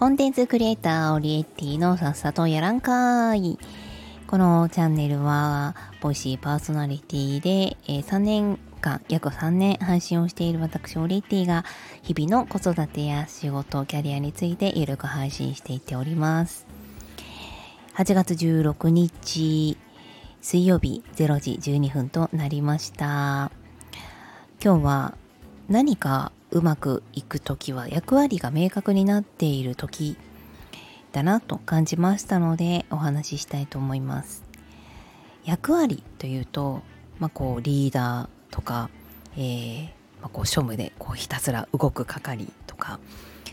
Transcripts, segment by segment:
コンテンツクリエイターオリエッティのさっさとやらんかい。このチャンネルは、ボイシーパーソナリティで、え、3年間、約3年配信をしている私、オリエッティが、日々の子育てや仕事、キャリアについてゆるく配信していっております。8月16日、水曜日0時12分となりました。今日は何かうまくいく時は役割が明確になっている時だなと感じましたのでお話ししたいと思います。役割というと、まあ、こうリーダーとか、えーまあ、こう庶務でこうひたすら動く係とか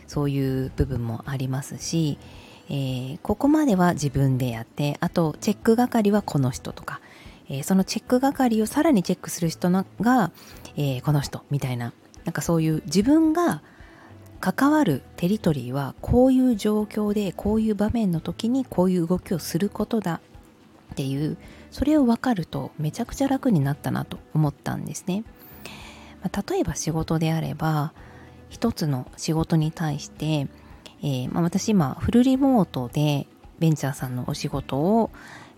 そういう部分もありますし、えー、ここまでは自分でやってあとチェック係はこの人とか、えー、そのチェック係をさらにチェックする人が、えー、この人みたいななんかそういう自分が関わるテリトリーはこういう状況でこういう場面の時にこういう動きをすることだっていうそれを分かるとめちゃくちゃ楽になったなと思ったんですね。まあ、例えば仕事であれば一つの仕事に対して、えー、まあ、私今フルリモートでベンチャーさんのお仕事を、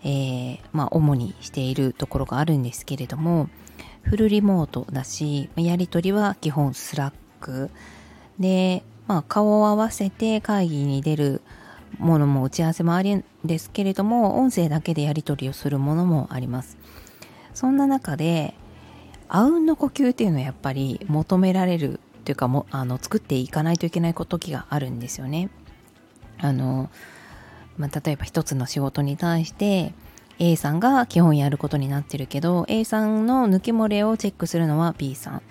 えー、まあ、主にしているところがあるんですけれどもフルリモートだしやり取りは基本スラック。で、まあ、顔を合わせて会議に出るものも打ち合わせもあるんですけれども音声だけでやり取りをするものもあります。そんな中であうんの呼吸っていうのはやっぱり求められるというかもあの作っていかないといけない時があるんですよね。あの、まあ、例えば一つの仕事に対して A さんが基本やることになってるけど A さんの抜け漏れをチェックするのは B さん。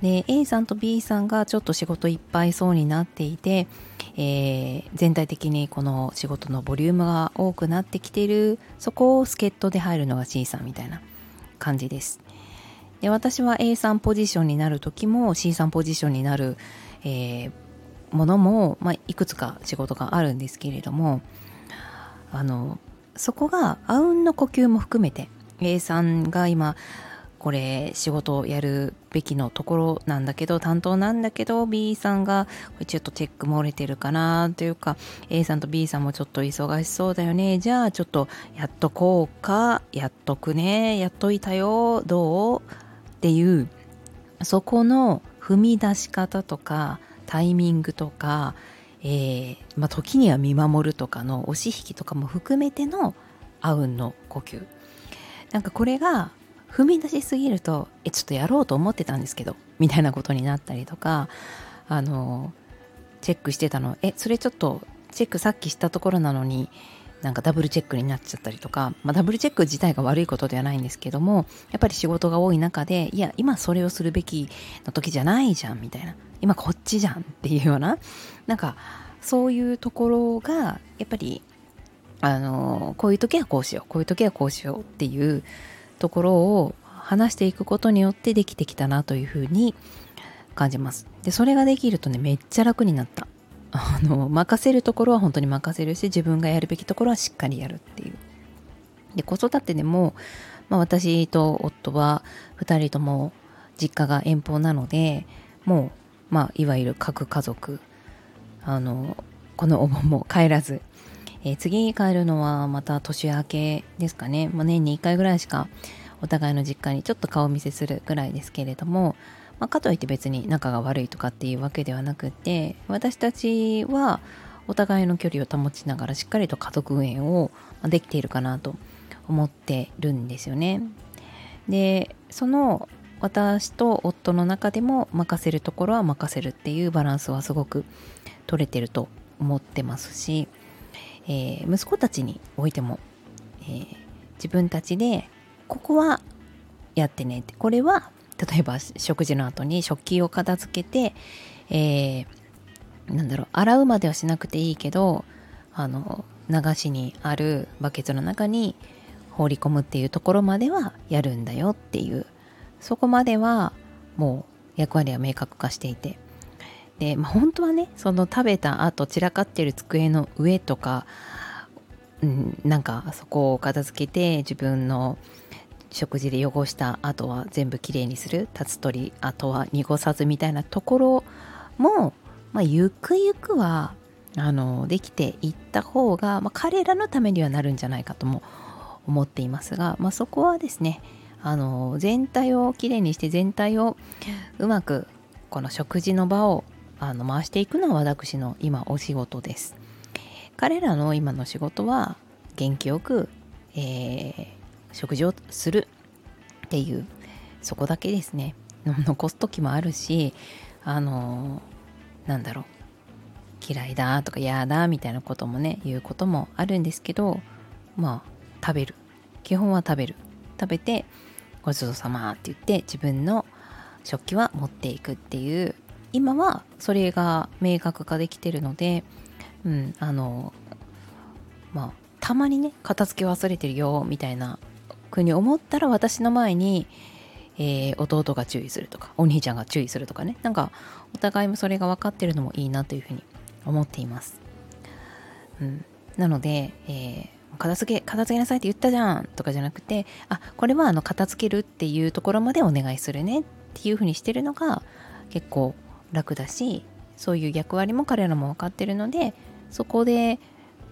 で A さんと B さんがちょっと仕事いっぱいそうになっていて、えー、全体的にこの仕事のボリュームが多くなってきてるそこを助っ人で入るのが C さんみたいな感じです。で私は A さんポジションになる時も C さんポジションになる、えー、ものも、まあ、いくつか仕事があるんですけれどもあのそこがあうんの呼吸も含めて A さんが今これ仕事をやるべきのところなんだけど担当なんだけど B さんがこれちょっとチェック漏れてるかなというか A さんと B さんもちょっと忙しそうだよね。じゃあちょっとやっとこうかやっとくねやっといたよどうっていうそこの踏み出し方とかタイミングとかえー、まあ、時には見守るとかの押し引きとかも含めてのあうんの呼吸。なんかこれが踏み出しすぎるとえちょっとやろうと思ってたんですけどみたいなことになったりとかあのチェックしてたの。えそれちょっとチェックさっきしたところなのになんかダブルチェックになっちゃったりとか、まあ、ダブルチェック自体が悪いことではないんですけどもやっぱり仕事が多い中でいや今それをするべきの時じゃないじゃんみたいな。今こっちじゃんっていうようななんかそういうところがやっぱりあのこういう時はこうしようこういう時はこうしようっていうところを話していくことによってできてきたなというふうに感じます。でそれができるとねめっちゃ楽になった。あの任せるところは本当に任せるし自分がやるべきところはしっかりやるっていう。で子育てでも、まあ、私と夫は2人とも実家が遠方なのでもう、まあ、いわゆる核家族。あのこのお盆も帰らず、えー、次に帰るのはまた年明けですかね、まあ、年に1回ぐらいしかお互いの実家にちょっと顔見せするぐらいですけれども、まあ、かといって別に仲が悪いとかっていうわけではなくて私たちはお互いの距離を保ちながらしっかりと家族運営をできているかなと思ってるんですよね。でその私と夫の中でも任せるところは任せるっていうバランスはすごく取れてると思ってますし、えー、息子たちにおいても、えー、自分たちでここはやってねってこれは例えば食事の後に食器を片付けて、えー、なんだろう洗うまではしなくていいけどあの流しにあるバケツの中に放り込むっていうところまではやるんだよっていう。そこまではもう役割は明確化していて。で、まあ、本当はねその食べた後散らかってる机の上とか、うん、なんかそこを片付けて自分の食事で汚した後は全部きれいにする立つ鳥あとは濁さずみたいなところも、まあ、ゆくゆくはあのできていった方が、まあ、彼らのためにはなるんじゃないかとも思っていますが、まあ、そこはですねあの全体をきれいにして全体をうまくこの食事の場をあの回していくのは私の今お仕事です。彼らの今の仕事は元気よく、えー、食事をするっていうそこだけですね。残す時もあるしあのなんだろう。嫌いだとか嫌だみたいなこともね言うこともあるんですけどまあ食べる。基本は食べる。食べてごちそうさまって言って自分の食器は持っていくっていう。今はそれが明確化できてるのでうんあのまあたまにね片付け忘れてるよみたいなふうに思ったら私の前に、えー、弟が注意するとかお兄ちゃんが注意するとかね。なんかお互いもそれが分かってるのもいいなというふうに思っています、うん、なので、えー、片付け片付けなさいって言ったじゃんとかじゃなくてあこれはあの片付けるっていうところまでお願いするねっていうふうにしてるのが結構楽だしそういう役割も彼らも分かってるのでそこで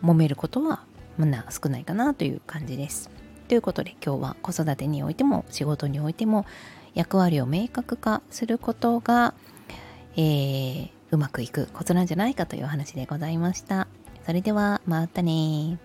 揉めることはまだ少ないかなという感じです。ということで今日は子育てにおいても仕事においても役割を明確化することが、えー、うまくいくコツなんじゃないかという話でございました。それではまたね